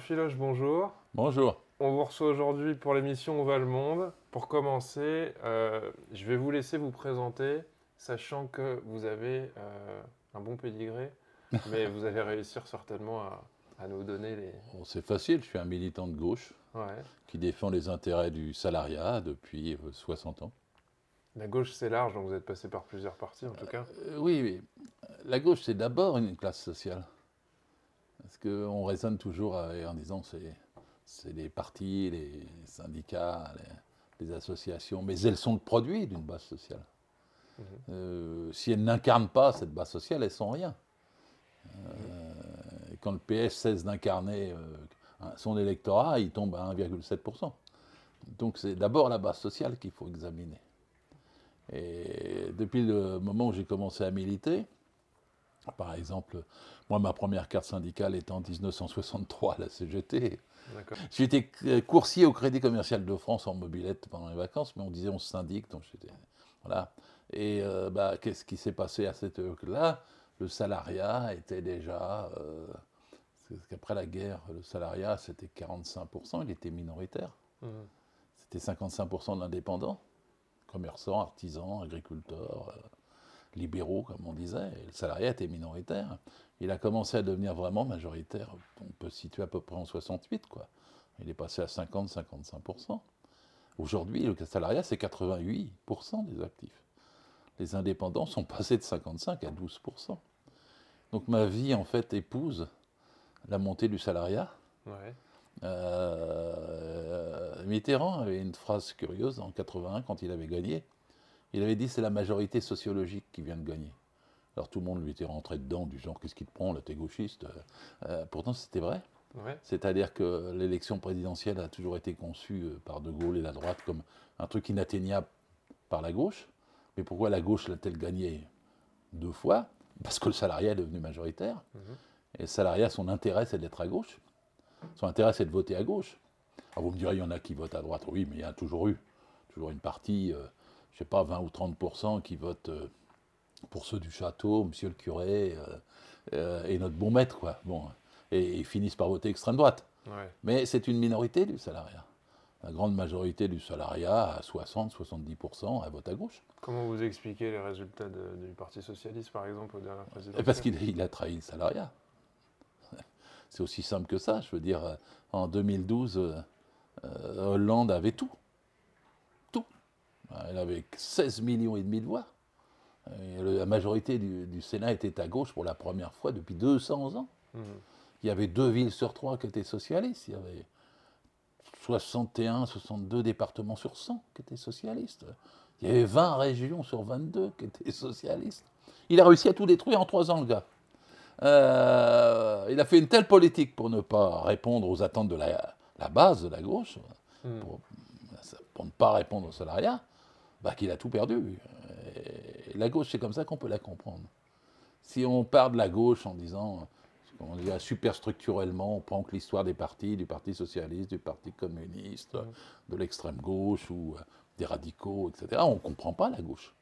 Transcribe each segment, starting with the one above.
Gérard bonjour. Bonjour. On vous reçoit aujourd'hui pour l'émission Où va le monde? Pour commencer, euh, je vais vous laisser vous présenter sachant que vous avez euh, un bon pédigré, mais vous allez réussir certainement à, nous donner les... c'est facile, je suis un militant de gauche qui défend les intérêts du salariat depuis 60 euh, ans. La gauche, c'est large, donc vous êtes passé par plusieurs partis en tout cas. Euh, oui, oui. La gauche, c'est d'abord une classe sociale. Parce qu'on raisonne toujours en disant c'est c'est les partis, les syndicats, les associations, mais elles sont le produit d'une base sociale. Euh, si elles n'incarnent pas cette base sociale, elles sont rien. Euh, quand le PS cesse d'incarner euh, son électorat, il tombe à 1,7%. Donc c'est d'abord la base sociale qu'il faut examiner. Et depuis le moment où j'ai commencé à militer, par exemple, moi ma première carte syndicale était en 1963 à la CGT. J'étais coursier au Crédit Commercial de France en mobilette pendant les vacances, mais on disait on se syndique, donc j'étais voilà. Et euh, bah, qu'est-ce qui s'est passé à cette époque-là? Le salariat était déjà. Euh, parce qu'après la guerre, le salariat, c'était 45%, il était minoritaire. Mmh. C'était 55% d'indépendants, commerçants, artisans, agriculteurs, euh, libéraux, comme on disait. Et le salariat était minoritaire. Il a commencé à devenir vraiment majoritaire. On peut se situer à peu près en 68, quoi. Il est passé à 50-55%. Aujourd'hui, le salariat, c'est 88% des actifs les indépendants sont passés de 55 à 12%. Donc ma vie, en fait, épouse la montée du salariat. Euh, Mitterrand avait une phrase curieuse en 81 quand il avait gagné. Il avait dit c'est la majorité sociologique qui vient de gagner. Alors tout le monde lui était rentré dedans du genre qu'est-ce qui te prend là t'es gauchiste. Euh, euh, pourtant c'était vrai. C'est-à-dire que l'élection présidentielle a toujours été conçue par De Gaulle et la droite comme un truc inatteignable par la gauche. Mais pourquoi la gauche l'a-t-elle gagné deux fois? Parce que le salariat est devenu majoritaire. Mhm. Et le salariat, son intérêt, c'est d'être à gauche. Son intérêt, c'est de voter à gauche. Alors vous me direz, il y en a qui votent à droite. Oui, mais il y a toujours eu, toujours une partie, euh, je ne sais pas, 20 ou 30% qui votent euh, pour ceux du château, monsieur le curé, euh, et notre bon maître, quoi. Bon, et, ils finissent par voter extrême droite. Mais c'est une minorité du salariat la grande majorité du salariat, à 60-70%, elle vote à gauche. Comment vous expliquez les résultats du Parti Socialiste, par exemple, au dernier président Parce qu'il a trahi le salariat. C'est aussi simple que ça. Je veux dire, en 2012, euh, Hollande avait. Tout. Elle avait 16 millions et demi de voix. la majorité du, Sénat était à gauche pour la première fois depuis 200 ans. Mmh. Il y avait deux villes sur trois qui étaient socialistes. Il y avait 61, 62 départements sur 100 qui étaient socialistes. Il y avait 20 régions sur 22 qui étaient socialistes. Il a réussi à tout détruire en trois ans, le gars. Euh, il a fait une telle politique pour ne pas répondre aux attentes de la, base de la gauche, hmm. pour, ne pas répondre au salariat, bah, qu'il a tout perdu. Et la gauche, c'est comme ça qu'on peut la comprendre. Si on part de la gauche en disant on dit superstructurellement, on prend que l'histoire des partis, du Parti socialiste, du Parti communiste, de l'extrême gauche ou euh, des radicaux, etc. On ne comprend pas la gauche.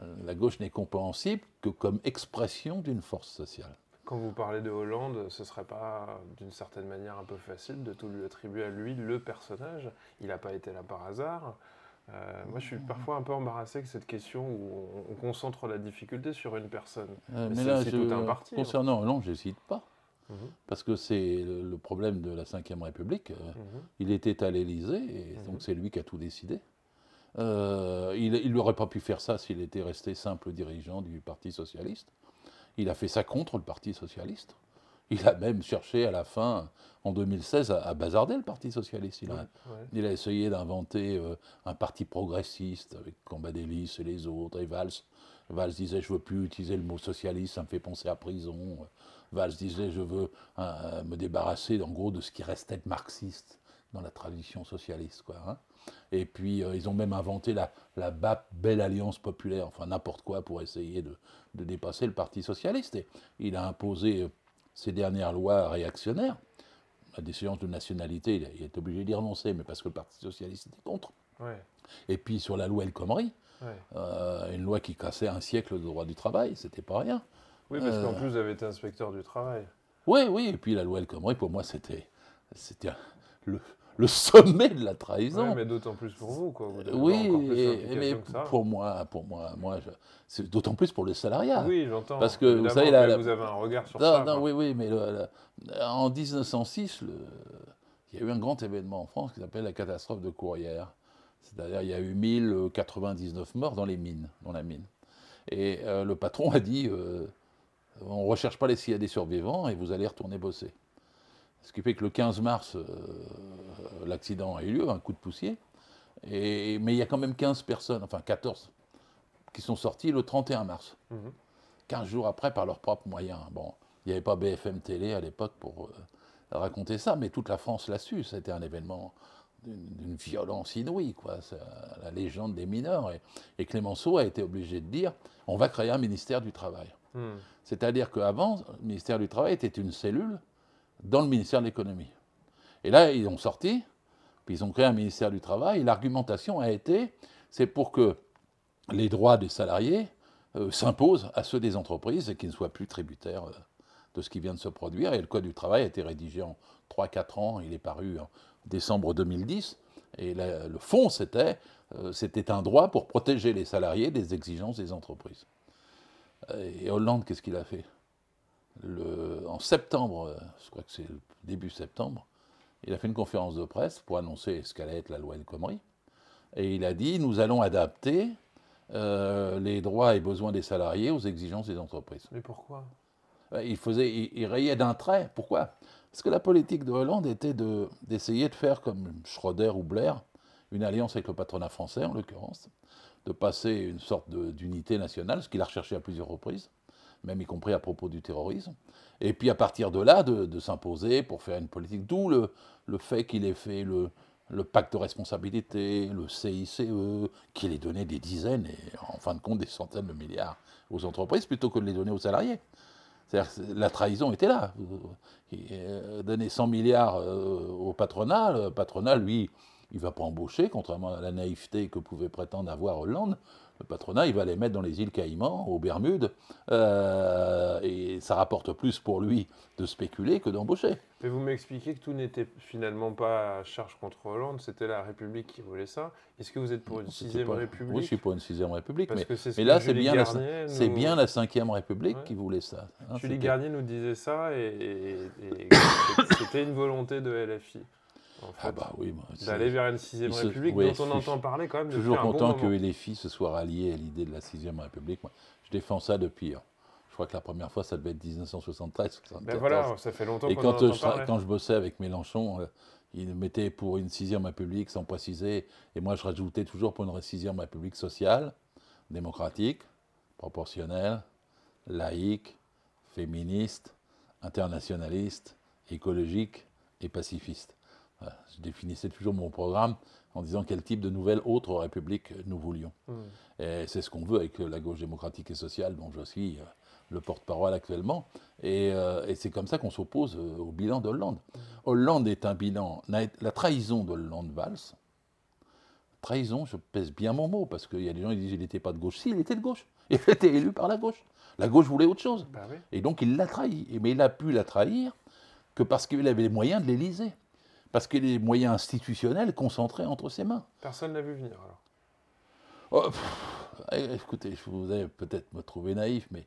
Euh, la gauche n'est compréhensible que comme expression d'une force sociale. Quand vous parlez de Hollande, ce ne serait pas d'une certaine manière un peu facile de tout lui attribuer à lui, le personnage Il n'a pas été là par hasard. Euh, moi, je suis parfois un peu embarrassé avec cette question où on, concentre la difficulté sur une personne. mais, là, c'est tout un parti. Concernant Hollande, je n'hésite pas. Mhm. Parce que c'est le, problème de la Ve République. Euh, mhm. Il était à l'Élysée, et mhm. donc c'est lui qui a tout décidé. Euh, il n'aurait pas pu faire ça s'il était resté simple dirigeant du Parti socialiste. Il a fait ça contre le Parti socialiste. Il a même cherché à la fin, en 2016, à, bazarder le Parti socialiste. Il a, il a essayé d'inventer euh, un parti progressiste avec Cambadélis et les autres, et Valls. Valls disait je veux plus utiliser le mot socialiste, ça me fait penser à prison. Valls disait je veux euh, me débarrasser en gros de ce qui restait de marxiste dans la tradition socialiste. Quoi, hein. Et puis euh, ils ont même inventé la, la BAP, Belle Alliance Populaire, enfin n'importe quoi pour essayer de, de, dépasser le Parti Socialiste. Et il a imposé ses dernières lois réactionnaires. La déchéance de nationalité, il est obligé d'y renoncer, mais parce que le Parti Socialiste était contre. Et puis sur la loi El Khomri, euh, une loi qui cassait un siècle de droit du travail, c'était pas rien. Oui, parce qu'en euh, plus, vous avez été inspecteur du travail. Oui, oui, et puis la loi El Khomri, pour moi, c'était le, le sommet de la trahison. Oui, mais d'autant plus pour vous, quoi. oui, mais pour moi, pour moi, moi, c'est d'autant plus pour les salariat. Oui, j'entends. Parce que vous savez, là, vous avez un regard sur ça. Non, oui, oui, mais en 1906, il y a eu un grand événement en France qui s'appelle la catastrophe de Courrières. C'est-à-dire, il y a eu 1099 morts dans les mines, dans la mine. Et euh, le patron a dit euh, on ne recherche pas les des survivants et vous allez retourner bosser. Ce qui fait que le 15 mars, euh, l'accident a eu lieu, un coup de poussière. Et, mais il y a quand même 15 personnes, enfin 14, qui sont sortis le 31 mars. 15 mhm. jours après, par leurs propres moyens. Bon, il n'y avait pas BFM Télé à l'époque pour raconter ça, mais toute la France l'a su. C'était un événement d'une violence inouïe, quoi. la légende des mineurs. Et, Clémenceau a été obligé de dire on va créer un ministère du Travail. Hmm. C'est-à-dire qu'avant, le ministère du Travail était une cellule dans le ministère de l'Économie. Et là, ils ont sorti, puis ils ont créé un ministère du Travail, et l'argumentation a été c'est pour que les droits des salariés euh, s'imposent à ceux des entreprises et qu'ils ne soient plus tributaires euh, de ce qui vient de se produire. Et le Code du travail a été rédigé en 3-4 ans, il est paru en décembre 2010. Et le fond, c'était euh, c'était un droit pour protéger les salariés des exigences des entreprises. Et Hollande, qu'est-ce qu'il a fait? Le, En septembre, je crois que c'est début septembre, il a fait une conférence de presse pour annoncer ce qu'allait être la loi El Khomri. Et il a dit nous allons adapter euh, les droits et besoins des salariés aux exigences des entreprises. Mais pourquoi? Il, faisait, il, rayait d'un trait. Pourquoi? Parce que la politique de Hollande était d'essayer de, faire comme Schroeder ou Blair, une alliance avec le patronat français en l'occurrence, de passer une sorte d'unité nationale, ce qu'il a recherché à plusieurs reprises, même y compris à propos du terrorisme, et puis à partir de là, de, s'imposer pour faire une politique, d'où le, fait qu'il ait fait le, le, pacte de responsabilité, le CICE, qu'il ait donné des dizaines et en fin de compte des centaines de milliards aux entreprises plutôt que de les donner aux salariés. C'est-à-dire la trahison était là. Euh, donner 100 milliards euh, au patronat, le patronat, lui, il ne va pas embaucher, contrairement à la naïveté que pouvait prétendre avoir Hollande. Le patronat, il va les mettre dans les îles Caïmans, aux Bermudes, euh, et ça rapporte plus pour lui de spéculer que d'embaucher. Mais vous m'expliquez que tout n'était finalement pas à charge contre Hollande, c'était la République qui voulait ça. Est-ce que vous êtes pour une sixième République Oui, je suis pour une sixième République, mais, mais là, c'est bien, la, bien la cinquième République qui voulait ça. Hein, Julie Garnier nous disait ça, et c'était une volonté de LFI ah bah oui, d'aller vers une sixième république dont on entend parler quand même. Toujours content que les filles se soient ralliées à l'idée de la sixième république. Moi, je défends ça depuis. Hein. Je crois que la première fois, ça devait être 1973. Ben voilà, ça fait longtemps. Et quand, je, quand je bossais avec Mélenchon, euh, il mettait pour une sixième république sans préciser, et moi je rajoutais toujours pour une sixième république sociale, démocratique, proportionnelle, laïque, féministe, internationaliste, écologique et pacifiste. Je définissais toujours mon programme en disant quel type de nouvelle autre république nous voulions. Hmm. Et c'est ce qu'on veut avec la gauche démocratique et sociale, dont je suis euh, le porte-parole actuellement. Euh, et, c'est comme ça qu'on s'oppose euh, au bilan d'Hollande. Hmm. Hollande est un bilan. La trahison d'Hollande-Valls, trahison, je pèse bien mon mot, parce qu'il y a des gens qui disent qu'il n'était pas de gauche. Si, il était de gauche. Il était élu par la gauche. La gauche voulait autre chose. Bah et donc il l'a trahi. Mais il a pu la trahir que parce qu'il avait les moyens de l'Élysée parce que les moyens institutionnels concentrés entre ses mains. Personne n'a vu venir alors oh, eh, Écoutez, je vous allez peut-être me trouver naïf, mais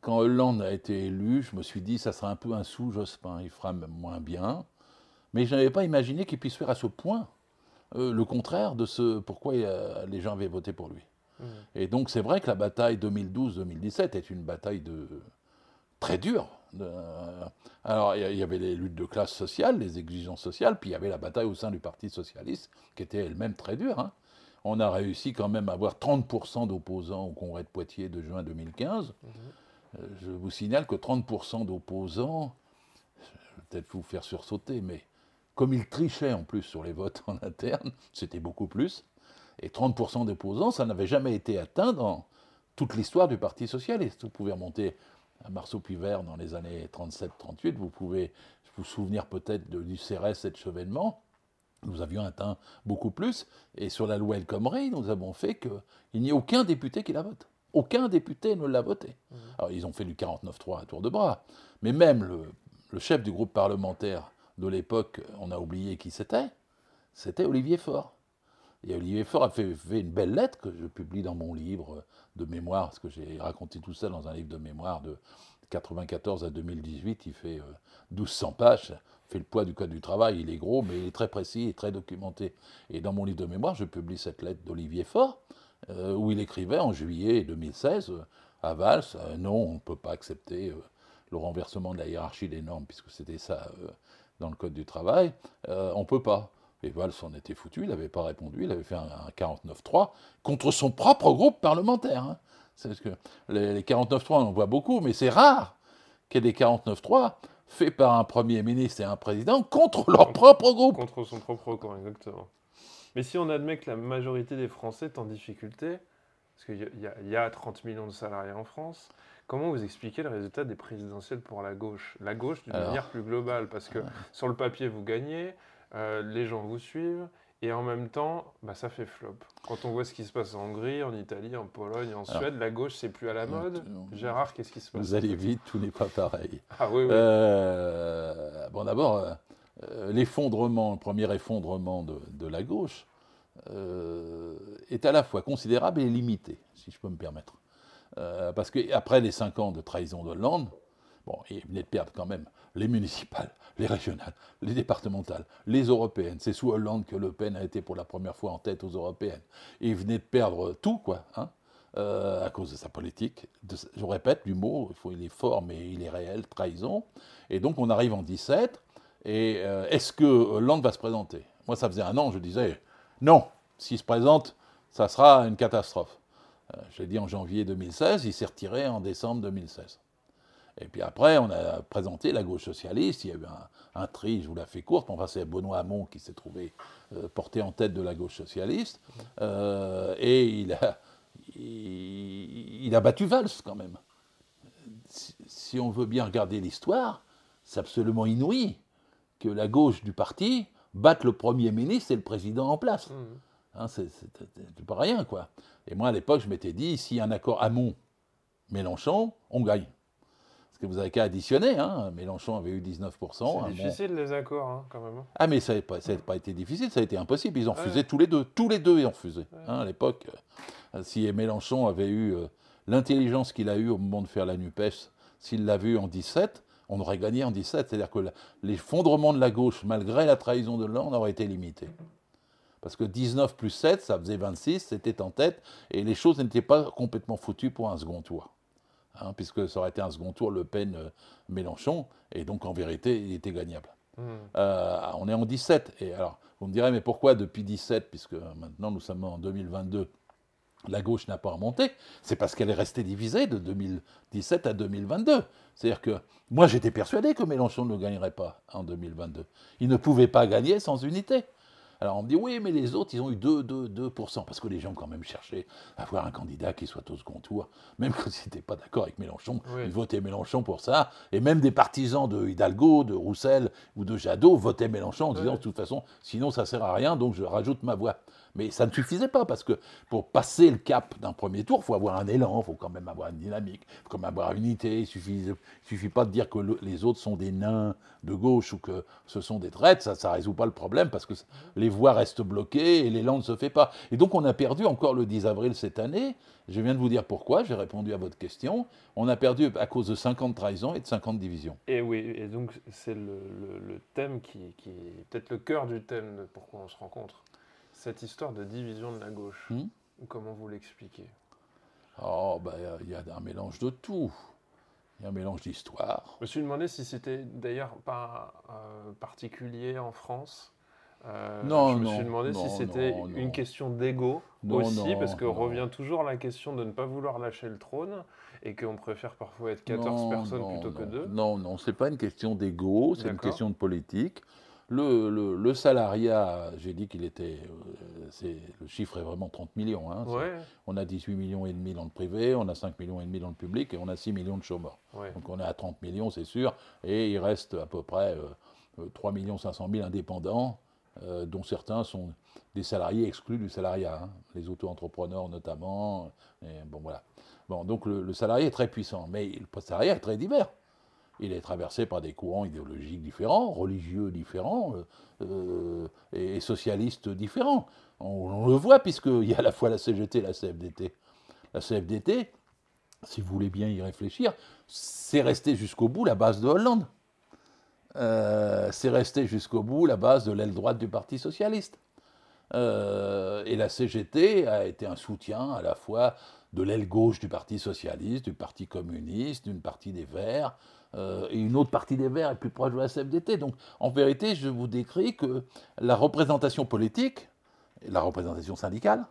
quand Hollande a été élu, je me suis dit ça sera un peu un sous Jospin, il fera moins bien. Mais je n'avais pas imaginé qu'il puisse faire à ce point euh, le contraire de ce pourquoi euh, les gens avaient voté pour lui. Mmh. Et donc c'est vrai que la bataille 2012-2017 est une bataille de très dure alors, il y avait les luttes de classe sociale, les exigences sociales, puis il y avait la bataille au sein du Parti socialiste, qui était elle-même très dure. Hein. on a réussi quand même à avoir 30% d'opposants au congrès de Poitiers de juin 2015. Euh, je vous signale que 30% d'opposants, je vais peut-être vous faire sursauter, mais comme ils trichaient en plus sur les votes en interne, c'était beaucoup plus. Et 30% d'opposants, ça n'avait jamais été atteint dans toute l'histoire du Parti socialiste. Vous pouvez remonter à Marceau-Pivert dans les années 37-38, vous pouvez vous souvenir peut-être du CRS et de Chevènement. Nous avions atteint beaucoup plus. Et sur la loi El Khomri, nous avons fait qu'il n'y ait aucun député qui la vote. Aucun député ne l'a voté. Mmh. Alors, ils ont fait du 49-3 à tour de bras. Mais même le, chef du groupe parlementaire de l'époque, on a oublié qui c'était, c'était Olivier Faure. Et Olivier Faure a fait, une belle lettre que je publie dans mon livre de mémoire, parce que j'ai raconté tout ça dans un livre de mémoire de 94 à 2018. Il fait 1200 euh, pages, fait le poids du Code du travail. Il est gros, mais il est très précis et très documenté. Et dans mon livre de mémoire, je publie cette lettre d'Olivier Faure euh, où il écrivait en juillet 2016 euh, à Valls, non, on ne peut pas accepter le renversement de la hiérarchie des normes, puisque c'était ça dans le Code du travail, on ne peut pas. Et Valls en était foutu, il n'avait pas répondu, il avait fait un, 49-3 contre son propre groupe parlementaire. Hein. Parce que les, les 49-3, on en voit beaucoup, mais c'est rare qu'il y ait des 49-3 faits par un Premier ministre et un président contre leur propre groupe. Contre son propre groupe, exactement. Mais si on admet que la majorité des Français est en difficulté, parce qu'il y, a 30 millions de salariés en France, comment vous expliquez le résultat des présidentielles pour la gauche? La gauche d'une manière plus globale, parce que sur le papier, vous gagnez, euh, les gens vous suivent, et en même temps, bah, ça fait flop. Quand on voit ce qui se passe en Hongrie, en Italie, en Pologne, en Suède, la gauche, c'est plus à la mode. Gérard, qu'est-ce qui se passe? Vous allez vite, tout n'est pas pareil. Ah oui, oui. Euh, bon, d'abord, euh, l'effondrement, le premier effondrement de, la gauche euh, est à la fois considérable et limité, si je peux me permettre. Parce qu'après les cinq ans de trahison de Hollande, bon, il venait de perdre quand même les municipales, les régionales, les départementales, les européennes. C'est sous Hollande que Le Pen a été pour la première fois en tête aux européennes. Et il venait de perdre tout, quoi, hein, à cause de sa politique. je répète, du mot, il est fort, mais il est réel, trahison. Et donc on arrive en 17 et euh, est-ce que Hollande va se présenter? Moi, ça faisait un an, je disais non. S'il se présente, ça sera une catastrophe. Euh, je l'ai dit en janvier 2016, il s'est retiré en décembre 2016. Et puis après, on a présenté la gauche socialiste. Il y a eu un, tri, je vous la fais courte. Enfin, c'est Benoît Hamon qui s'est trouvé euh, porté en tête de la gauche socialiste. et il a, il, a battu Valls quand même. si on veut bien regarder l'histoire, c'est absolument inouï que la gauche du parti batte le Premier ministre et le président en place. Mmh. Hein, c'est pas rien, quoi. Et moi, à l'époque, je m'étais dit, s'il y a un accord Hamon-Mélenchon, on gagne. Que vous avez qu'à additionner, hein. Mélenchon avait eu 19%. C'est difficile, les accords, hein, quand même. Hein. Ah, mais ça n'a pas, pas, été difficile, ça a été impossible. Ils ont refusé tous les deux. Tous les deux, ils ont refusé. à l'époque, euh, si Mélenchon avait eu euh, l'intelligence qu'il a eue au moment de faire la NUPES, s'il l'a vu en 17, on aurait gagné en 17. C'est-à-dire que l'effondrement de la gauche, malgré la trahison de Hollande, aurait été limité. Parce que 19 plus 7, ça faisait 26, c'était en tête, et les choses n'étaient pas complètement foutues pour un second tour. Hein, puisque ça aurait été un second tour Le Pen-Mélenchon, et donc en vérité, il était gagnable. Mmh. Euh, on est en 17, et alors, vous me direz, mais pourquoi depuis 17, puisque maintenant nous sommes en 2022 la gauche n'a pas remonté, c'est parce qu'elle est restée divisée de 2017 à 2022. C'est-à-dire que moi j'étais persuadé que Mélenchon ne gagnerait pas en 2022. Il ne pouvait pas gagner sans unité. Alors on me dit oui, mais les autres, ils ont eu 2, 2, 2%, parce que les gens ont quand même cherché à avoir un candidat qui soit au second tour, même quand ils n'étaient pas d'accord avec Mélenchon, ils votaient Mélenchon pour ça, et même des partisans de Hidalgo, de Roussel ou de Jadot votaient Mélenchon en disant de toute façon, sinon ça sert à rien, donc je rajoute ma voix. Mais ça ne suffisait pas, parce que pour passer le cap d'un premier tour, il faut avoir un élan, il faut quand même avoir une dynamique, il faut quand même avoir une unité. Il ne suffit, pas de dire que les autres sont des nains de gauche ou que ce sont des traites, ça ne résout pas le problème, parce que les voix restent bloquées et l'élan ne se fait pas. Et donc on a perdu encore le 10 avril cette année. Je viens de vous dire pourquoi, j'ai répondu à votre question. On a perdu à cause de 50 trahisons et de 50 divisions. Et oui, et donc c'est le, thème qui, qui est peut-être le cœur du thème de pourquoi on se rencontre. Cette histoire de division de la gauche, hmm comment vous l'expliquez? Oh, bah, il y a un mélange de tout. Il y a un mélange d'histoire. Je me suis demandé si c'était d'ailleurs pas euh, particulier en France, Euh, Non, je me non, suis demandé non, si c'était une question d'ego aussi, parce que revient toujours la question de ne pas vouloir lâcher le trône et qu'on préfère parfois être 14 Non, personnes plutôt que deux. Non, non, c'est pas une question d'ego, c'est une question de politique. Le, le- le salariat, j'ai dit qu'il était, euh, le chiffre est vraiment 30 millions. hein. Ouais, On a 18 millions et demi dans le privé, on a 5 millions et demi dans le public et on a 6 millions de chômeurs. ouais. Donc on est à 30 millions, c'est sûr, et il reste à peu près euh, euh, 3 500 000 indépendants, euh, dont certains sont des salariés exclus du salariat, hein, les auto-entrepreneurs notamment. et bon voilà. Bon, donc le, le salarié est très puissant, mais le salariat est très divers. Il est traversé par des courants idéologiques différents, religieux différents euh, euh, et, socialistes différents. On, le voit puisqu'il y a à la fois la CGT et la CFDT. La CFDT, si vous voulez bien y réfléchir, c'est resté jusqu'au bout la base de Hollande. Euh, c'est resté jusqu'au bout la base de l'aile droite du Parti socialiste. Et la CGT a été un soutien à la fois de l'aile gauche du Parti socialiste, du Parti communiste, d'une partie des Verts, euh, une autre partie des Verts est plus proche de la CFDT. Donc en vérité, je vous décris que la représentation politique, la représentation syndicale,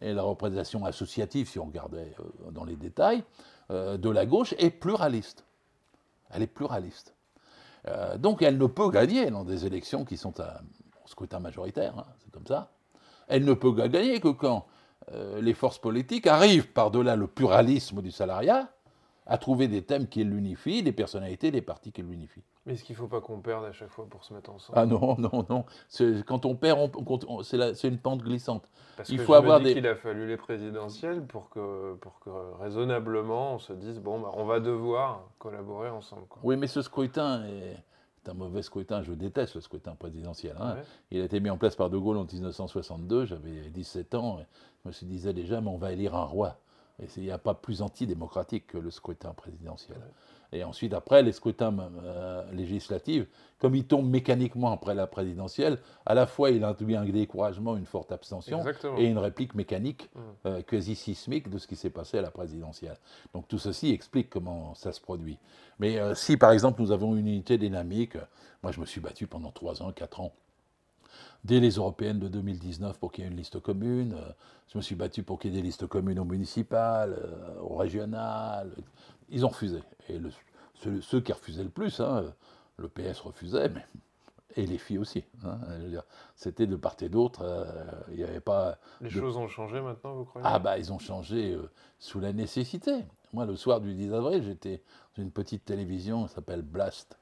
et la représentation associative, si on regardait euh, dans les détails, euh, de la gauche est pluraliste. Elle est pluraliste. Donc elle ne peut gagner dans des élections qui sont à, scrutin majoritaire, hein, c'est comme ça. Elle ne peut gagner que quand les forces politiques arrivent par-delà le pluralisme du salariat à trouver des thèmes qui l'unifient, des personnalités, des partis qui l'unifient. Mais est-ce qu'il ne faut pas qu'on perde à chaque fois pour se mettre ensemble? Ah non, non, non. C'est- Quand on perd, on- on- on- c'est c'est une pente glissante. Parce il que faut je avoir me dis des- qu'il a fallu les présidentielles pour que, pour que raisonnablement on se dise bon, bah, on va devoir collaborer ensemble. Quoi. Oui, mais ce scrutin est, est un mauvais scrutin. Je déteste le scrutin présidentiel. hein. Ouais. Il a été mis en place par De Gaulle en 1962. J'avais 17 ans. je me suis disais déjà, mais on va élire un roi. Et il n'y a pas plus antidémocratique que le scrutin présidentiel. Et ensuite, après, les scrutins euh, législatifs, comme ils tombent mécaniquement après la présidentielle, à la fois il induit un découragement, une forte abstention, Exactement. et une réplique mécanique, Mm. euh, quasi sismique de ce qui s'est passé à la présidentielle. Donc tout ceci explique comment ça se produit. Mais euh, si par exemple nous avons une unité dynamique, moi je me suis battu pendant 3 ans, 4 ans, dès les européennes de 2019 pour qu'il y ait une liste commune, euh, je me suis battu pour qu'il y ait des listes communes aux municipales, euh, aux régionales, ils ont refusé. Et le- ceux, ceux qui refusaient le plus, hein, le PS refusait, mais et les filles aussi. hein, C'était de part et d'autre. euh, Il n'y avait pas. Les de- choses ont changé maintenant, vous croyez? Ah bah ils ont changé euh, sous la nécessité. Moi le soir du 10 avril, j'étais dans une petite télévision, ça s'appelle Blast.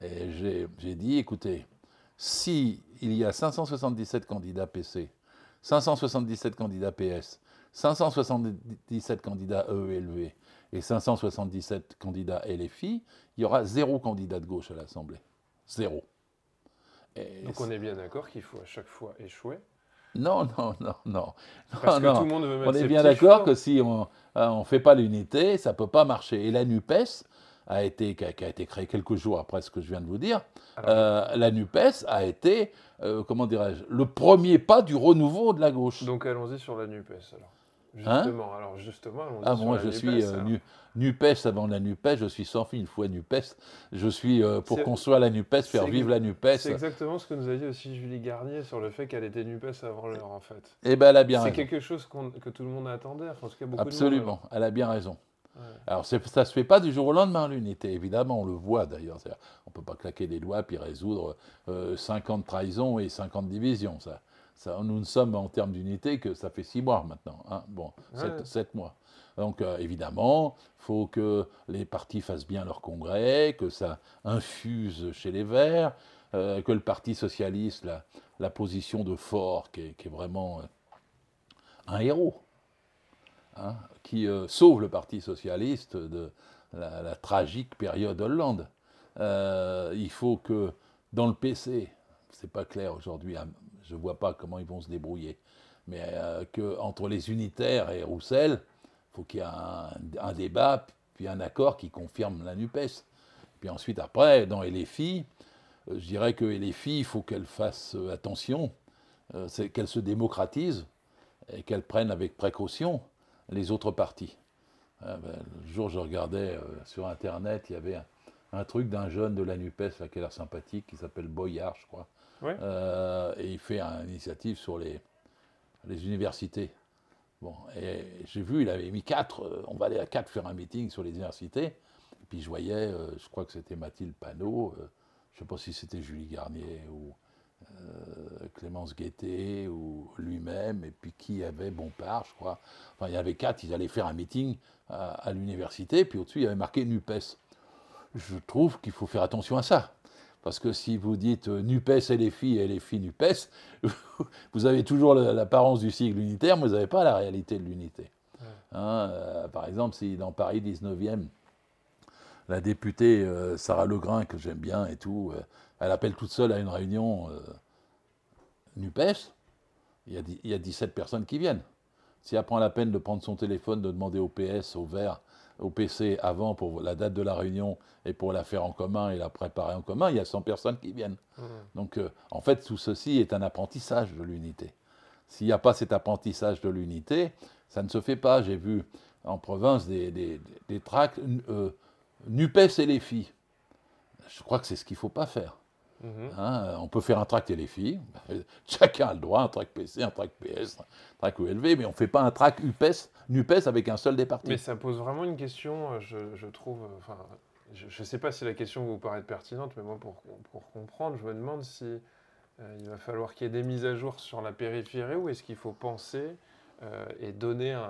Et j'ai dit, écoutez, si il y a 577 candidats PC, 577 candidats PS, 577 candidats EELV et 577 candidats LFI, il y aura zéro candidat de gauche à l'Assemblée. Zéro. Et Donc on est bien d'accord qu'il faut à chaque fois échouer. Non, non, non, non. Parce Non, que non. tout le monde veut mettre On est bien d'accord que si on ne fait pas l'unité, ça ne peut pas marcher. Et la NUPES, a été, qui, a, qui a été créée quelques jours après ce que je viens de vous dire, Alors, euh, la NUPES a été, euh, comment dirais-je, le premier pas du renouveau de la gauche. Donc allons-y sur la NUPES alors. Hein? Justement, alors justement, allons-y Ah, sur moi, la je NUPES, suis euh, nu- NUPES avant la NUPES, je suis sans fin une fois NUPES. Je suis pour C'est- construire la NUPES, faire c'est- vivre la NUPES. C'est exactement ce que nous a dit aussi Julie Garnier sur le fait qu'elle était NUPES avant l'heure en fait. Eh bien, elle a bien C'est raison. quelque chose que tout le monde attendait, enfin, en tout cas beaucoup Absolument, elle a bien raison. Ouais. Alors, ça ne se fait pas du jour au lendemain, l'unité, évidemment, on le voit d'ailleurs. On ne peut pas claquer des doigts puis résoudre euh, 50 trahisons et 50 divisions. Ça. Ça, nous ne sommes en termes d'unité que ça fait 6 mois maintenant. hein. Bon, Ouais. 7, mois. Donc, euh, évidemment, il faut que les partis fassent bien leur congrès, que ça infuse chez les Verts, euh, que le Parti socialiste, la, la position de Fort, qui est, qui est vraiment euh, un héros, hein, qui euh, sauve le Parti socialiste de la, tragique période Hollande. Euh, il faut que dans le PC, c'est pas clair aujourd'hui, hein, je vois pas comment ils vont se débrouiller, mais euh, que entre les unitaires et Roussel, il faut qu'il y ait un, un débat, puis un accord qui confirme la NUPES. Puis ensuite, après, dans LFI, euh, je dirais que LFI, il faut qu'elle fasse attention, qu'elle se démocratise et qu'elle prenne avec précaution les autres partis. Ah ben, le jour je regardais euh, sur Internet, il y avait un, un truc d'un jeune de la NUPES là, qui a l'air sympathique, qui s'appelle Boyard, je crois. Euh, et il fait une initiative sur les, les universités. Bon, et j'ai vu, il avait mis quatre, euh, on va aller à quatre faire un meeting sur les universités. Et puis je voyais, je crois que c'était Mathilde Panot, je ne sais pas si c'était Julie Garnier ou Clémence Guettet ou lui-même, et puis qui avait Bompard, je crois. Enfin, il y avait quatre, ils allaient faire un meeting à, à l'université, puis au-dessus, il y avait marqué NUPES. Je trouve qu'il faut faire attention à ça. Parce que si vous dites euh, NUPES et les filles et les filles NUPES, vous avez toujours l'apparence du sigle unitaire, mais vous n'avez pas la réalité de l'unité. Hein, euh, par exemple, si dans Paris 19e, la députée euh, Sarah Legrain, que j'aime bien et tout, elle appelle toute seule à une réunion NUPES, il y, a, il y, a, 17 personnes qui viennent. Si elle prend la peine de prendre son téléphone, de demander au PS, au vert, au PC avant pour la date de la réunion et pour la faire en commun et la préparer en commun, il y a 100 personnes qui viennent. Mmh. Donc, euh, en fait, tout ceci est un apprentissage de l'unité. S'il n'y a pas cet apprentissage de l'unité, ça ne se fait pas. J'ai vu en province des, des, des tracts euh, NUPES et les filles. Je crois que c'est ce qu'il ne faut pas faire. Mhm. Hein, on peut faire un tract et les filles. Chacun a le droit, un tract PC, un tract PS, un tract ULV, mais on ne fait pas un tract UPES, NUPES avec un seul des partis. Mais ça pose vraiment une question, euh, je, trouve. Euh, enfin, je ne sais pas si la question vous paraît pertinente, mais moi, pour, pour comprendre, je me demande si euh, il va falloir qu'il y ait des mises à jour sur la périphérie ou est-ce qu'il faut penser et donner un,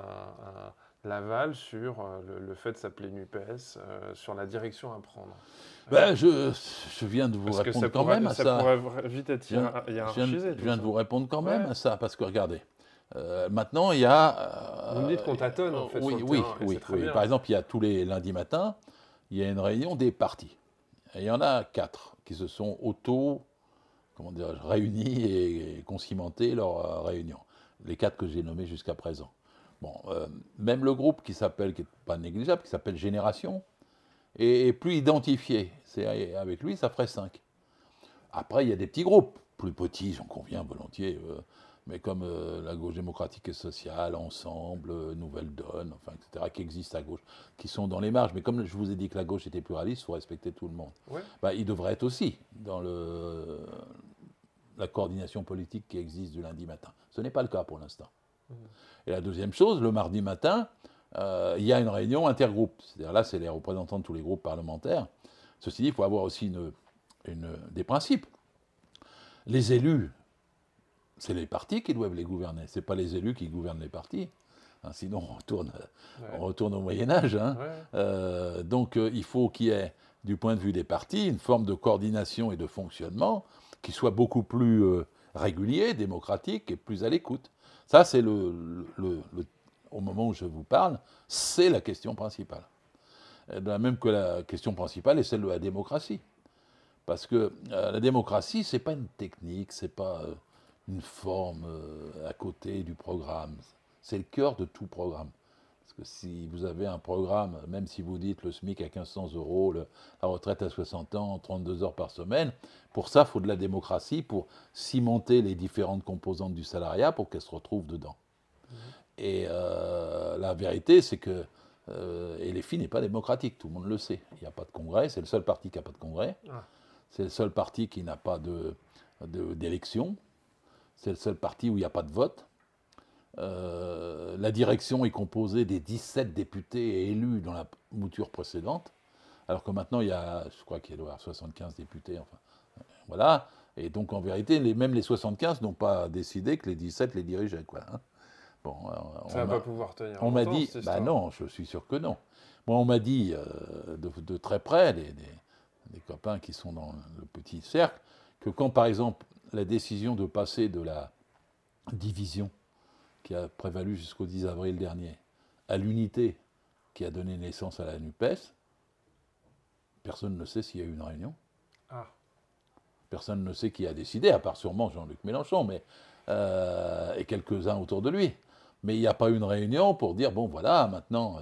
l'aval sur le, fait de s'appeler NUPES, sur la direction à prendre ben, je, je, viens de vous répondre quand même à ça. Ça pourrait vite être hiérarchisé. Je viens, de vous répondre quand même à ça, parce que regardez, euh, maintenant il y a. vous me dites qu'on tâtonne en fait. Oui, oui, oui, oui. Par exemple, il y a tous les lundis matins, il y a une réunion des partis. Et il y en a quatre qui se sont auto, comment dire, réunis et, et leur euh, réunion. Les quatre que j'ai nommés jusqu'à présent. Bon, euh, même le groupe qui s'appelle, qui n'est pas négligeable, qui s'appelle Génération, et, plus identifié. C'est avec lui, ça ferait 5. Après, il y a des petits groupes, plus petits, j'en conviens volontiers, euh, mais comme euh, la gauche démocratique et sociale, Ensemble, Nouvelle Donne, enfin, etc., qui existent à gauche, qui sont dans les marges. Mais comme je vous ai dit que la gauche était pluraliste, il faut respecter tout le monde. Bah, il devrait être aussi dans le, la coordination politique qui existe du lundi matin. Ce n'est pas le cas pour l'instant. Et la deuxième chose, le mardi matin, euh, il y a une réunion intergroupe. C'est-à-dire là, c'est les représentants de tous les groupes parlementaires. Ceci dit, il faut avoir aussi une, des principes. Les élus, c'est les partis qui doivent les gouverner. Ce n'est pas les élus qui gouvernent les partis. Hein, sinon, on retourne, on retourne au Moyen Âge. Hein. Euh, donc, euh, il faut qu'il y ait, du point de vue des partis, une forme de coordination et de fonctionnement qui soit beaucoup plus régulier, démocratique et plus à l'écoute. Ça, c'est le, le, au moment où je vous parle, c'est la question principale. De la même que la question principale est celle de la démocratie. Parce que euh, la démocratie, ce n'est pas une technique, ce n'est pas euh, une forme euh, à côté du programme. C'est le cœur de tout programme. Que si vous avez un programme, même si vous dites le SMIC à 1500 euros, la retraite à 60 ans, 32 heures par semaine, pour ça, il faut de la démocratie pour cimenter les différentes composantes du salariat pour qu'elles se retrouvent dedans. Et euh, la vérité, c'est que euh, et les n'est pas démocratique, tout le monde le sait. Il n'y a pas de congrès, c'est le seul parti qui n'a pas de congrès. Ah. C'est le seul parti qui n'a pas d'élection. De, c'est le seul parti où il n'y a pas de vote. Euh, la direction est composée des 17 députés élus dans la mouture précédente, alors que maintenant il y a, je crois qu'il y a 75 députés, enfin, voilà. Et donc en vérité, les, même les 75 n'ont pas décidé que les 17 les dirigeaient, quoi. Hein. Euh, ça va pas pouvoir tenir. On m'a dit, bah non, je suis sûr que non. Moi, on m'a dit euh, de, très près, des, copains qui sont dans le petit cercle, que quand, par exemple, la décision de passer de la division qui a prévalu jusqu'au 10 avril dernier à l'unité qui a donné naissance à la NUPES, personne ne sait s'il y a eu une réunion. Ah. Personne ne sait qui a décidé, à part sûrement Jean-Luc Mélenchon, mais, euh, et quelques-uns autour de lui. Mais il n'y a pas eu une réunion pour dire, bon voilà, maintenant, euh,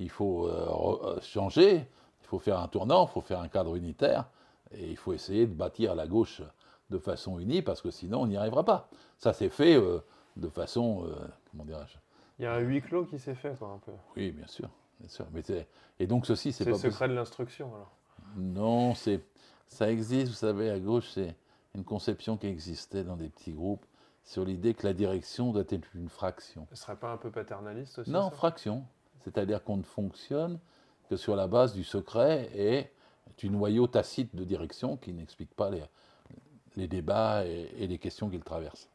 il faut euh, euh, changer, il faut faire un tournant, il faut faire un cadre unitaire, et il faut essayer de bâtir la gauche de façon unie, parce que sinon, on n'y arrivera pas. Ça s'est fait de façon, comment dirais-je Il y a un huis clos qui s'est fait, quoi, un peu. Oui, bien sûr. Bien sûr. Mais et donc ceci, c'est pas... C'est le secret de l'instruction, alors Non, c'est ça existe, vous savez, à gauche, c'est une conception qui existait dans des petits groupes sur l'idée que la direction doit être une fraction. Ce serait pas un peu paternaliste aussi Non, fraction. C'est-à-dire qu'on ne fonctionne que sur la base du secret et du noyau tacite de direction qui n'explique pas les, les débats et, les questions qu'il traverse.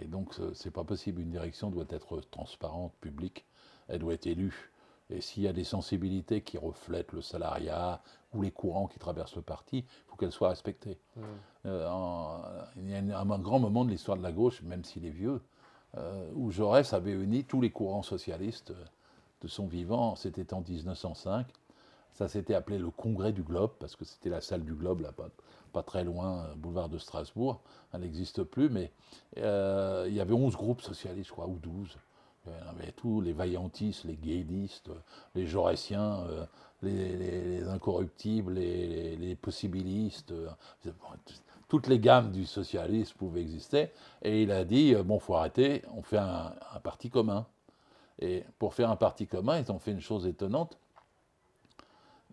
Et donc, ce n'est pas possible. Une direction doit être transparente, publique, elle doit être élue. Et s'il y a des sensibilités qui reflètent le salariat ou les courants qui traversent le parti, il faut qu'elles soient respectées. Mmh. Euh, il y a un, grand moment de l'histoire de la gauche, même s'il est vieux, euh, où Jaurès avait uni tous les courants socialistes euh, de son vivant. C'était en 1905. Ça s'était appelé le Congrès du Globe, parce que c'était la salle du Globe, là, pas, pas très loin, boulevard de Strasbourg. Elle n'existe plus, mais il y avait 11 groupes socialistes, je crois, ou 12. Il y avait tous, les vaillantistes, les guédistes, les jaurétiens, euh, les, incorruptibles, les, possibilistes. Euh, toutes les gammes du socialisme pouvaient exister. Et il a dit, euh, bon, faut arrêter, on fait un, parti commun. Et pour faire un parti commun, ils ont fait une chose étonnante.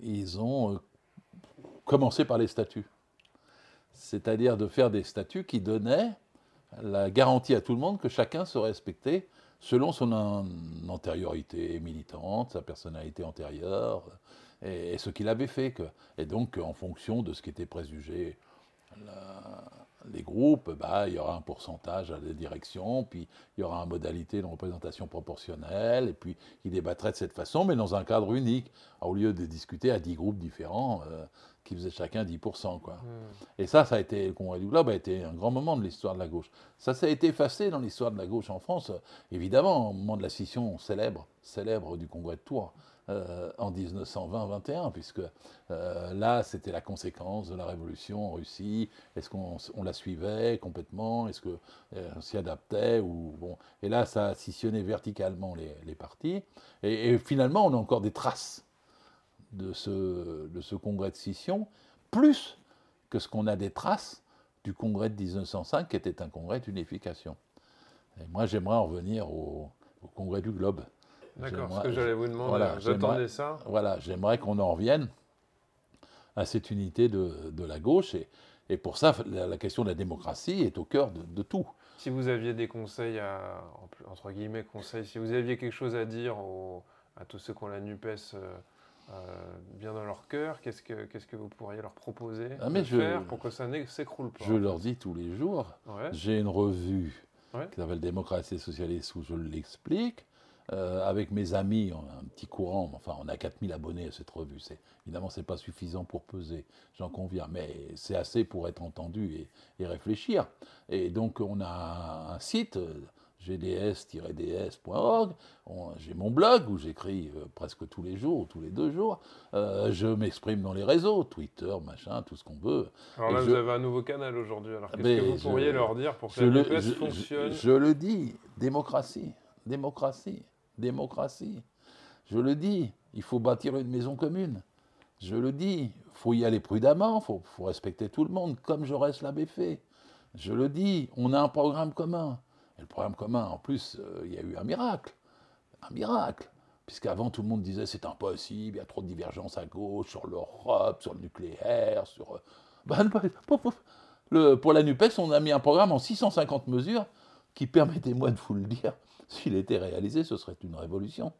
Ils ont commencé par les statuts. C'est-à-dire de faire des statuts qui donnaient la garantie à tout le monde que chacun se respectait selon son antériorité militante, sa personnalité antérieure, et, ce qu'il avait fait. Et donc, en fonction de ce qui était présugé, les groupes, bah, il y aura un pourcentage à la direction, puis il y aura une modalité de représentation proportionnelle, et puis il débattrait de cette façon, mais dans un cadre unique, au lieu de discuter à dix groupes différents. Euh, qui faisait chacun 10%. Quoi. Hmm. Et ça, ça a été, le Congrès du Globe a été un grand moment de l'histoire de la gauche. Ça, ça a été effacé dans l'histoire de la gauche en France, évidemment, au moment de la scission célèbre, célèbre du Congrès de Tours. Euh, en 1920-21, puisque euh, là, c'était la conséquence de la révolution en Russie. Est-ce qu'on la suivait complètement? Est-ce qu'on euh, s'y adaptait. Et là, ça a scissionné verticalement les, partis. Et, finalement, on a encore des traces de ce, de ce congrès de scission, plus que ce qu'on a des traces du congrès de 1905, qui était un congrès d'unification. Et moi, j'aimerais en revenir au, congrès du Globe. D'accord, ce que j'allais vous demander, j'attendais ça. Voilà, j'aimerais qu'on en revienne à cette unité de, de la gauche. Et, et, pour ça, la, question de la démocratie est au cœur de, tout. Si vous aviez des conseils, à, entre guillemets conseils, si vous aviez quelque chose à dire à tous ceux qui ont la NUPES euh, euh, bien dans leur cœur Qu'est-ce que, qu'est-ce que vous pourriez leur proposer ah, de faire pour que ça ne s'écroule pas Je leur dis tous les jours, j'ai une revue qui s'appelle Démocratie Socialiste où je l'explique. Euh, avec mes amis, on a un petit courant, enfin on a 4000 abonnés à cette revue. C'est, évidemment, ce n'est pas suffisant pour peser, j'en conviens, mais c'est assez pour être entendu et, et réfléchir. Et donc on a un site, gds-ds.org. J'ai mon blog où j'écris euh, presque tous les jours, tous les deux jours. Euh, je m'exprime dans les réseaux, Twitter, machin, tout ce qu'on veut. Alors là, vous avez un nouveau canal aujourd'hui. Alors qu'est-ce que vous pourriez leur dire pour que la presse fonctionne? je, le dis, démocratie, démocratie, démocratie. Je le dis, il faut bâtir une maison commune. Je le dis, il faut y aller prudemment, il faut, respecter tout le monde, comme Jaurès l'avait fait. Je le dis, on a un programme commun. Et le programme commun, en plus, euh, il y a eu un miracle. Un miracle. Puisqu'avant, tout le monde disait c'est impossible, il y a trop de divergences à gauche sur l'Europe, sur le nucléaire, sur. Euh, le, pour la NUPES, on a mis un programme en 650 mesures qui, permettez-moi de vous le dire, s'il était réalisé, ce serait une révolution.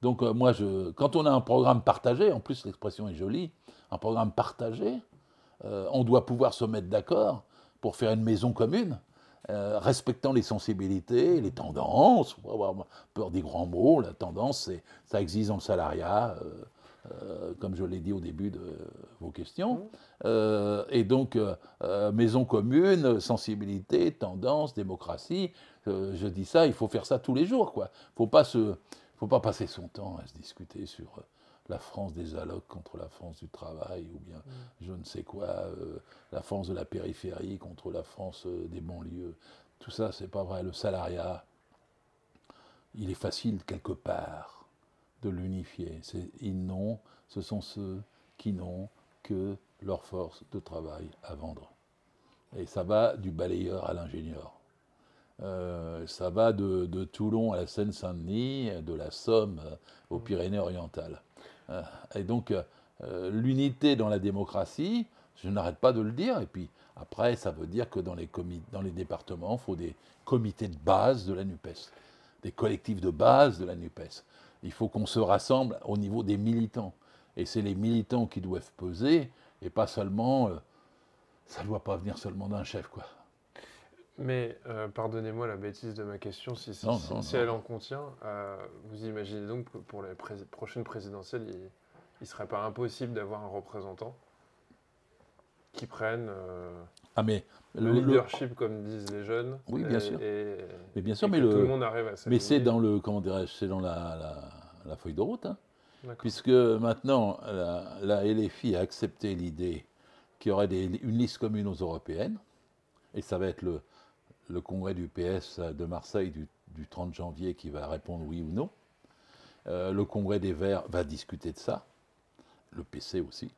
Donc, euh, moi, quand on a un programme partagé, en plus l'expression est jolie, un programme partagé, on doit pouvoir se mettre d'accord pour faire une maison commune. Euh, respectant les sensibilités, les tendances, on avoir peur des grands mots, la tendance, ça existe dans le salariat, euh, euh, comme je l'ai dit au début de vos questions. et donc, maison commune, sensibilité, tendance, démocratie, je dis ça, il faut faire ça tous les jours. Il ne faut pas passer son temps à se discuter sur la France des allocs contre la France du travail, ou bien mm. je ne sais quoi, euh, la France de la périphérie contre la France euh, des banlieues. Tout ça, c'est pas vrai. Le salariat, il est facile quelque part de l'unifier. Ils n'ont, ce sont ceux qui n'ont que leur force de travail à vendre. Et ça va du balayeur à l'ingénieur. Euh, ça va de, de, Toulon à la Seine-Saint-Denis, de la Somme aux mm. Pyrénées-Orientales. Euh, et donc, Euh, l'unité dans la démocratie, je n'arrête pas de le dire, et puis après, ça veut dire que dans les, dans les départements, il faut des comités de base de la NUPES, des collectifs de base de la NUPES. Il faut qu'on se rassemble au niveau des militants. Et c'est les militants qui doivent peser, et pas seulement. Euh, ça ne doit pas venir seulement d'un chef, quoi. Mais euh, pardonnez-moi la bêtise de ma question, si, si, elle en contient, euh, vous imaginez donc que pour les prochaines présidentielles, il ne serait pas impossible d'avoir un représentant qui prenne ah mais le, leadership, comme disent les jeunes. Oui, bien sûr. mais bien sûr, mais le, tout le monde arrive à Mais c'est dans le, comment dirais-je, c'est dans la, la, feuille de route. Hein puisque maintenant la, LFI a accepté l'idée qu'il y aurait une liste commune aux européennes, et ça va être le, le congrès du PS de Marseille du, 30 janvier qui va répondre oui ou non. Euh, le congrès des Verts va discuter de ça, le PC aussi.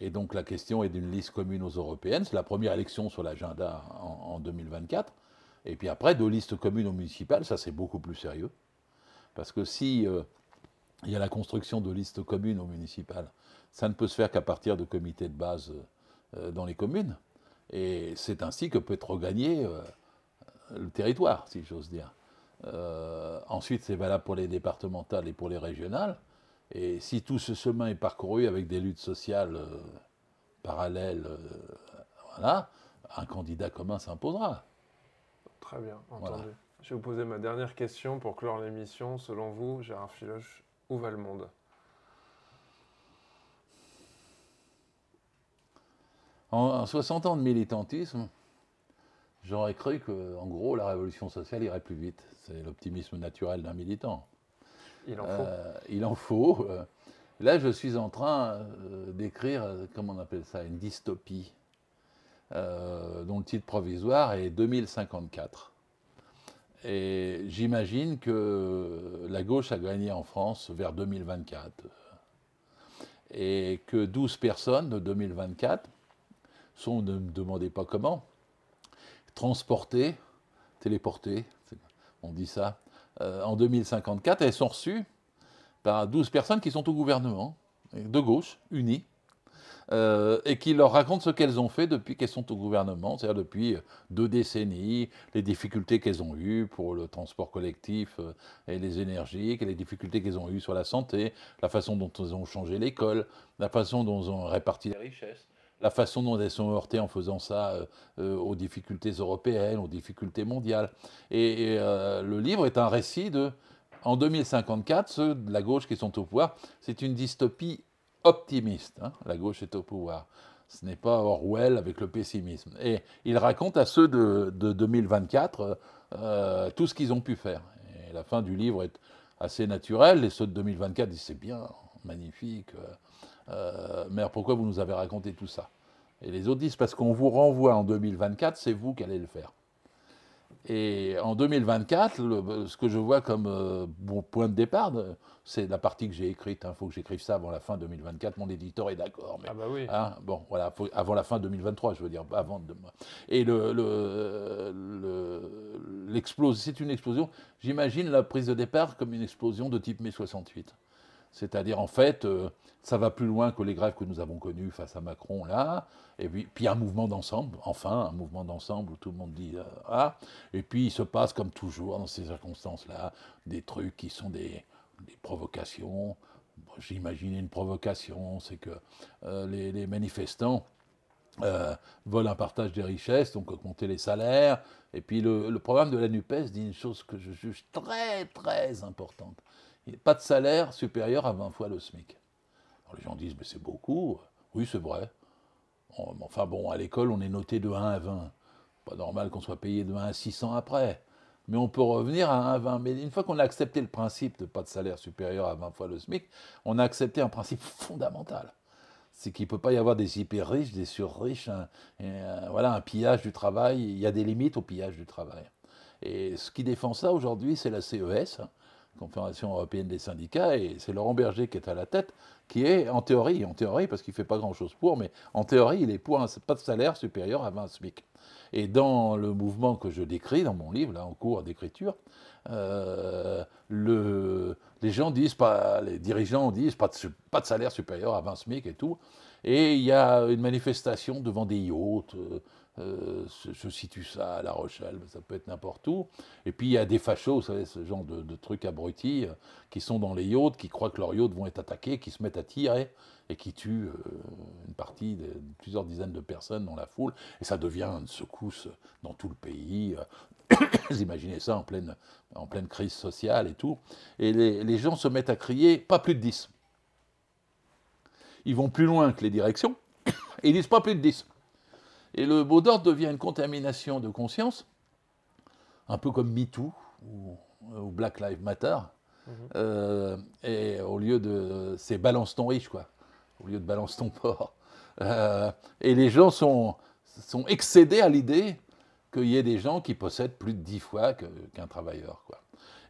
Et donc la question est d'une liste commune aux européennes. C'est la première élection sur l'agenda en, 2024. Et puis après, deux listes communes aux municipales, ça c'est beaucoup plus sérieux. Parce que si euh, il y a la construction de listes communes aux municipales. Ça ne peut se faire qu'à partir de comités de base euh, dans les communes. Et c'est ainsi que peut être regagné euh, le territoire, si j'ose dire. Ensuite, c'est valable pour les départementales et pour les régionales. Et si tout ce chemin est parcouru avec des luttes sociales parallèles, voilà, un candidat commun s'imposera. Très bien, entendu. Je vais vous poser ma dernière question pour clore l'émission. Selon vous, Gérard Filoche, où va le monde? En, 60 ans de militantisme, j'aurais cru que, en gros, la révolution sociale irait plus vite. C'est l'optimisme naturel d'un militant. Il en faut. Euh. Euh. Là, je suis en train euh, d'écrire, comment on appelle ça, une dystopie, dont le titre provisoire est 2054. Et j'imagine que la gauche a gagné en France vers 2024. Et que 12 personnes de 2024 sont, ne me demandez pas comment, transportées, téléportées, on dit ça, euh, en 2054. Elles sont reçues par 12 personnes qui sont au gouvernement, de gauche, unies, euh, et qui leur racontent ce qu'elles ont fait depuis qu'elles sont au gouvernement, c'est-à-dire depuis deux décennies, les difficultés qu'elles ont eues pour le transport collectif euh, et les énergies, les difficultés qu'elles ont eues sur la santé, la façon dont elles ont changé l'école, la façon dont elles ont réparti les richesses la façon dont elles sont heurtées en faisant ça euh, aux difficultés européennes, aux difficultés mondiales. Et, le livre est un récit de, en 2054, ceux de la gauche qui sont au pouvoir, c'est une dystopie optimiste. Hein. la gauche est au pouvoir. Ce n'est pas Orwell avec le pessimisme. Et il raconte à ceux de, 2024 euh, tout ce qu'ils ont pu faire. Et la fin du livre est assez naturelle. Les ceux de 2024 disent c'est bien, magnifique. Euh, mais pourquoi vous nous avez raconté tout ça? Et les autres disent parce qu'on vous renvoie en 2024, c'est vous qui allez le faire. Et en 2024, ce que je vois comme euh, bon point de départ, c'est la partie que j'ai écrite. Il hein, faut que j'écrive ça avant la fin 2024. Mon éditeur est d'accord. Ah bah oui. Hein, bon, voilà, avant la fin 2023, je veux dire, avant de, Et le, c'est une explosion. J'imagine la prise de départ comme une explosion de type mai 68. C'est-à-dire, en fait, euh, ça va plus loin que les grèves que nous avons connues face à Macron, là. Et puis, un mouvement d'ensemble, enfin, un mouvement d'ensemble où tout le monde dit euh, Ah. Et puis, il se passe, comme toujours, dans ces circonstances-là, des trucs qui sont des, provocations. J'imaginais une provocation, c'est que euh, les, manifestants veulent un partage des richesses, donc augmenter les salaires. Et puis, le, le programme de la NUPES dit une chose que je juge très, très importante pas de salaire supérieur à 20 fois le SMIC. les gens disent, mais c'est beaucoup. Oui, c'est vrai. Enfin bon, à l'école, on est noté de 1 à 20. Pas normal qu'on soit payé de 1 à 600 après. Mais on peut revenir à 1 à 20. Mais une fois qu'on a accepté le principe de pas de salaire supérieur à 20 fois le SMIC, on a accepté un principe fondamental. C'est qu'il ne peut pas y avoir des hyper riches, des sur-riches, voilà, un pillage du travail. Il y a des limites au pillage du travail. Et ce qui défend ça aujourd'hui, c'est la CES, Confédération européenne des syndicats, et c'est Laurent Berger qui est à la tête, qui est en théorie, en théorie parce qu'il ne fait pas grand-chose pour, mais en théorie, il est pour un, pas de salaire supérieur à 20 SMIC. Et dans le mouvement que je décris dans mon livre, là, en cours d'écriture, euh, le, les gens disent pas, les dirigeants disent pas de, pas de salaire supérieur à 20 SMIC et tout. Et il y a une manifestation devant des yachts. Euh, euh, je, situe ça à La Rochelle, mais ça peut être n'importe où. Et puis il y a des fachos, ce genre de, trucs abrutis, qui sont dans les yachts, qui croient que leurs yachts vont être attaqués, qui se mettent à tirer et qui tuent une partie de plusieurs dizaines de personnes dans la foule. Et ça devient une secousse dans tout le pays. Vous imaginez ça en pleine, en pleine crise sociale et tout. Et les, gens se mettent à crier pas plus de 10. Ils vont plus loin que les directions et ils disent pas plus de 10. Et le mot d'ordre devient une contamination de conscience, un peu comme MeToo ou, ou Black Lives Matter. Mhm. Euh, et au lieu de. C'est balance ton riche, quoi. Au lieu de balance ton porc. Euh, et les gens sont, sont excédés à l'idée qu'il y ait des gens qui possèdent plus de 10 fois qu'un travailleur. Quoi.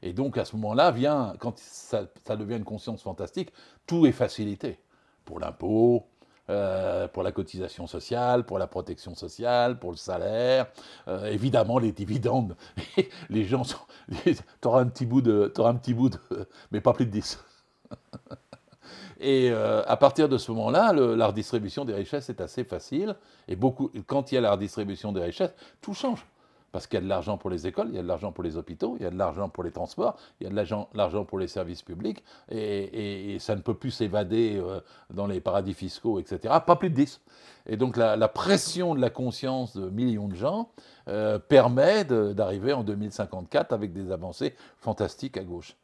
Et donc à ce moment-là, vient, quand ça, devient une conscience fantastique, tout est facilité. Pour l'impôt, euh, pour la cotisation sociale, pour la protection sociale, pour le salaire, euh, évidemment les dividendes. les gens sont. Tu auras un petit bout de. Auras un petit bout de. Mais pas plus de 10. Et euh, à partir de ce moment-là, la redistribution des richesses est assez facile. Et beaucoup, quand il y a la redistribution des richesses, tout change. Parce qu'il y a de l'argent pour les écoles, il y a de l'argent pour les hôpitaux, il y a de l'argent pour les transports, il y a de l'argent pour les services publics, et, ça ne peut plus s'évader euh, dans les paradis fiscaux, etc. Pas plus de 10. Et donc la, pression de la conscience de millions de gens euh, permet d'arriver en 2054 avec des avancées fantastiques à gauche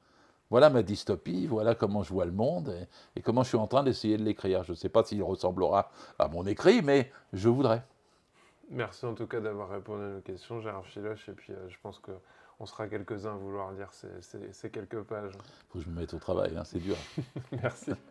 voilà ma dystopie, voilà comment je vois le monde et, comment je suis en train d'essayer de l'écrire. Je ne sais pas s'il ressemblera à mon écrit, mais je voudrais. Merci en tout cas d'avoir répondu à nos questions, Gérard Filoche, et puis euh, je pense qu'on sera quelques-uns à vouloir lire ces, quelques pages. Il faut que je me mette au travail, hein, c'est dur. Merci.